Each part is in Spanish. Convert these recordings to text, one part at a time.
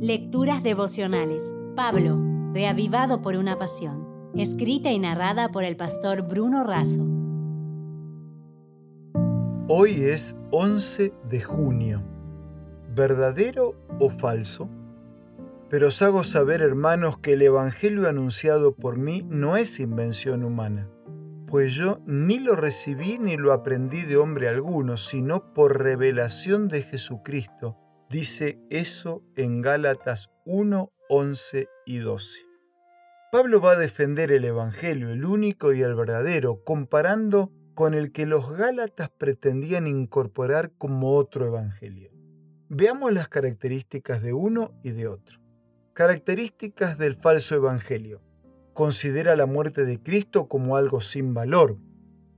Lecturas devocionales. Pablo, reavivado por una pasión. Escrita y narrada por el pastor Bruno Razo. Hoy es 11 de junio. ¿Verdadero o falso? Pero os hago saber, hermanos, que el Evangelio anunciado por mí no es invención humana, pues yo ni lo recibí ni lo aprendí de hombre alguno, sino por revelación de Jesucristo Dice eso en Gálatas 1, 11 y 12. Pablo va a defender el Evangelio, el único y el verdadero, comparando con el que los Gálatas pretendían incorporar como otro Evangelio. Veamos las características de uno y de otro. Características del falso Evangelio. Considera la muerte de Cristo como algo sin valor.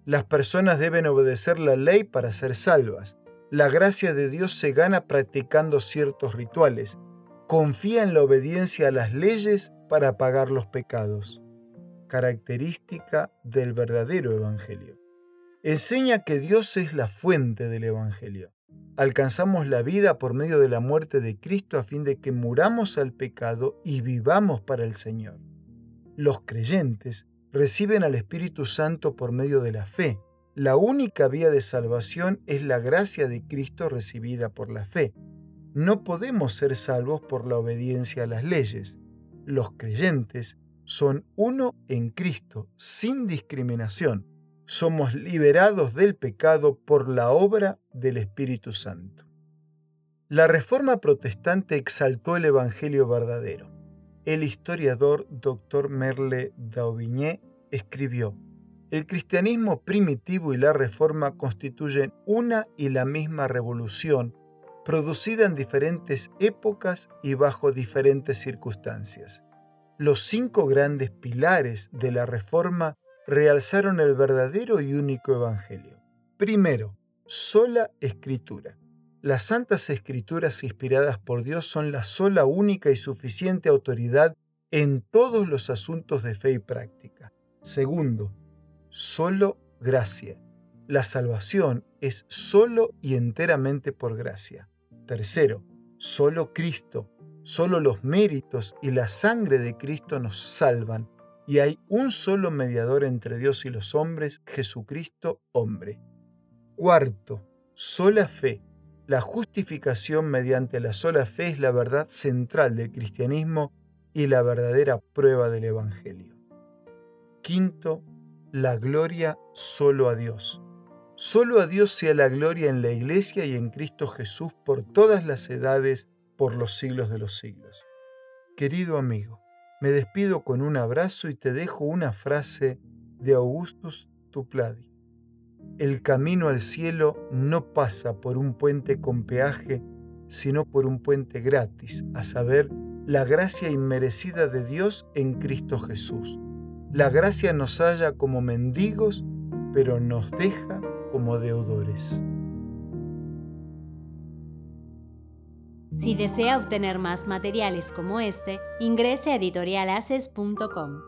Las personas deben obedecer la ley para ser salvas. La gracia de Dios se gana practicando ciertos rituales. Confía en la obediencia a las leyes para pagar los pecados. Característica del verdadero Evangelio. Enseña que Dios es la fuente del Evangelio. Alcanzamos la vida por medio de la muerte de Cristo a fin de que muramos al pecado y vivamos para el Señor. Los creyentes reciben al Espíritu Santo por medio de la fe la única vía de salvación es la gracia de Cristo recibida por la fe. No podemos ser salvos por la obediencia a las leyes. Los creyentes son uno en Cristo, sin discriminación. Somos liberados del pecado por la obra del Espíritu Santo. La Reforma Protestante exaltó el Evangelio verdadero. El historiador Dr. Merle Daubigné escribió, el cristianismo primitivo y la reforma constituyen una y la misma revolución, producida en diferentes épocas y bajo diferentes circunstancias. Los cinco grandes pilares de la reforma realzaron el verdadero y único evangelio. Primero, sola escritura. Las santas escrituras inspiradas por Dios son la sola, única y suficiente autoridad en todos los asuntos de fe y práctica. Segundo, solo gracia. La salvación es solo y enteramente por gracia. Tercero, solo Cristo, solo los méritos y la sangre de Cristo nos salvan y hay un solo mediador entre Dios y los hombres, Jesucristo hombre. Cuarto, sola fe. La justificación mediante la sola fe es la verdad central del cristianismo y la verdadera prueba del Evangelio. Quinto, la gloria solo a Dios. Solo a Dios sea la gloria en la Iglesia y en Cristo Jesús por todas las edades, por los siglos de los siglos. Querido amigo, me despido con un abrazo y te dejo una frase de Augustus Tupladi. El camino al cielo no pasa por un puente con peaje, sino por un puente gratis, a saber, la gracia inmerecida de Dios en Cristo Jesús la gracia nos halla como mendigos, pero nos deja como deudores. Si desea obtener más materiales como este, ingrese a editorialaces.com.